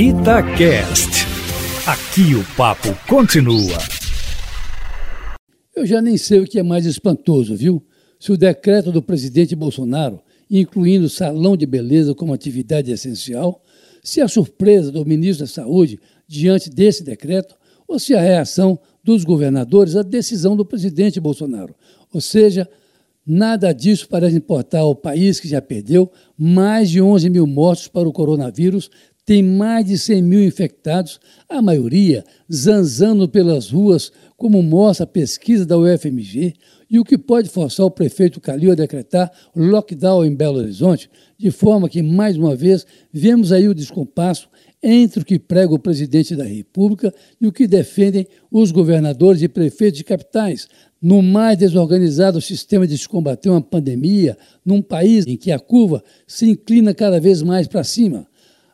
Itacast. Aqui o papo continua. Eu já nem sei o que é mais espantoso, viu? Se o decreto do presidente Bolsonaro, incluindo salão de beleza como atividade essencial, se a surpresa do ministro da Saúde diante desse decreto, ou se a reação dos governadores à decisão do presidente Bolsonaro. Ou seja, nada disso parece importar ao país que já perdeu mais de 11 mil mortos para o coronavírus, tem mais de 100 mil infectados, a maioria zanzando pelas ruas, como mostra a pesquisa da UFMG, e o que pode forçar o prefeito Calil a decretar lockdown em Belo Horizonte, de forma que, mais uma vez, vemos aí o descompasso entre o que prega o presidente da República e o que defendem os governadores e prefeitos de capitais, no mais desorganizado sistema de se combater uma pandemia, num país em que a curva se inclina cada vez mais para cima.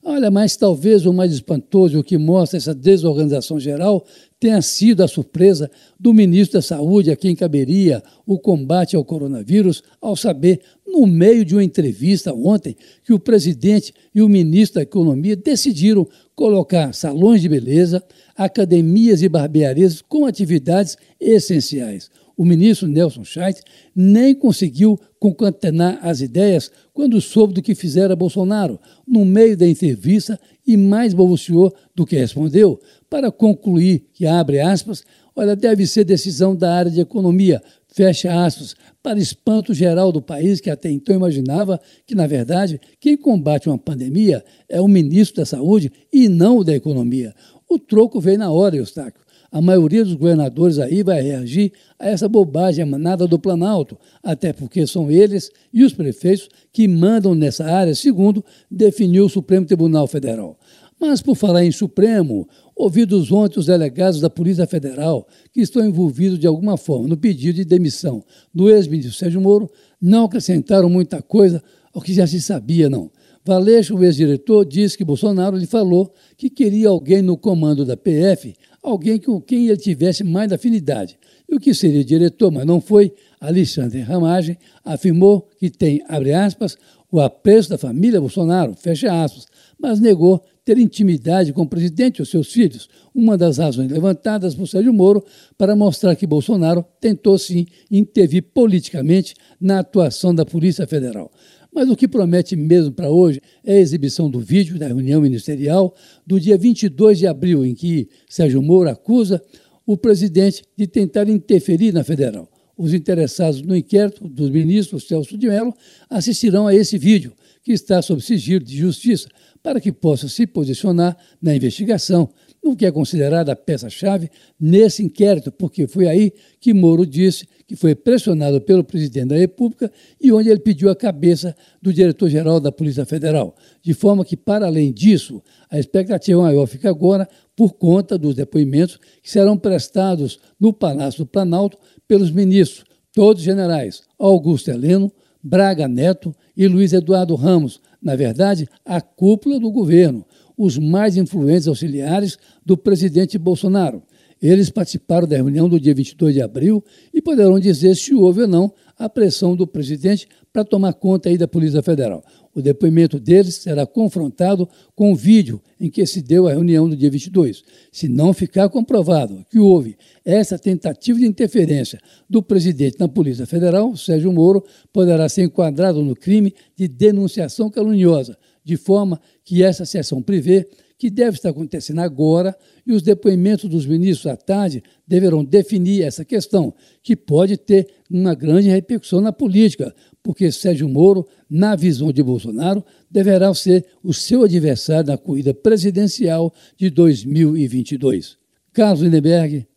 Olha, mas talvez o mais espantoso, o que mostra essa desorganização geral, tenha sido a surpresa do ministro da Saúde, a quem caberia o combate ao coronavírus, ao saber, no meio de uma entrevista ontem, que o presidente e o ministro da Economia decidiram colocar salões de beleza, academias e barbearias com atividades essenciais o ministro Nelson Scheidt nem conseguiu concatenar as ideias quando soube do que fizera Bolsonaro, no meio da entrevista, e mais balbuciou do que respondeu, para concluir que, abre aspas, olha, deve ser decisão da área de economia, fecha aspas, para espanto geral do país, que até então imaginava que, na verdade, quem combate uma pandemia é o ministro da Saúde e não o da Economia. O troco veio na hora, Eustáquio a maioria dos governadores aí vai reagir a essa bobagem emanada do Planalto, até porque são eles e os prefeitos que mandam nessa área, segundo definiu o Supremo Tribunal Federal. Mas, por falar em Supremo, ouvidos ontem os delegados da Polícia Federal que estão envolvidos de alguma forma no pedido de demissão do ex-ministro Sérgio Moro, não acrescentaram muita coisa ao que já se sabia, não. Valeixo, o ex-diretor, disse que Bolsonaro lhe falou que queria alguém no comando da PF alguém com quem ele tivesse mais afinidade. E o que seria diretor, mas não foi, Alexandre Ramagem, afirmou que tem, abre aspas, o apreço da família Bolsonaro, fecha aspas, mas negou ter intimidade com o presidente e os seus filhos, uma das razões levantadas por Sérgio Moro para mostrar que Bolsonaro tentou sim intervir politicamente na atuação da Polícia Federal. Mas o que promete mesmo para hoje é a exibição do vídeo da reunião ministerial do dia 22 de abril, em que Sérgio Moro acusa o presidente de tentar interferir na federal. Os interessados no inquérito dos ministros Celso de Mello assistirão a esse vídeo, que está sob sigilo de justiça, para que possa se posicionar na investigação no que é considerada a peça-chave nesse inquérito, porque foi aí que Moro disse que foi pressionado pelo presidente da República e onde ele pediu a cabeça do diretor-geral da Polícia Federal. De forma que, para além disso, a expectativa maior fica agora por conta dos depoimentos que serão prestados no Palácio do Planalto pelos ministros, todos generais, Augusto Heleno, Braga Neto e Luiz Eduardo Ramos, na verdade, a cúpula do governo os mais influentes auxiliares do presidente Bolsonaro. Eles participaram da reunião do dia 22 de abril e poderão dizer se houve ou não a pressão do presidente para tomar conta aí da Polícia Federal. O depoimento deles será confrontado com o vídeo em que se deu a reunião do dia 22. Se não ficar comprovado que houve essa tentativa de interferência do presidente na Polícia Federal, Sérgio Moro poderá ser enquadrado no crime de denunciação caluniosa, de forma que essa sessão prevê que deve estar acontecendo agora e os depoimentos dos ministros à tarde deverão definir essa questão, que pode ter uma grande repercussão na política, porque Sérgio Moro, na visão de Bolsonaro, deverá ser o seu adversário na corrida presidencial de 2022. Carlos Lindenberg,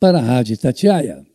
para a Rádio Tatiaia.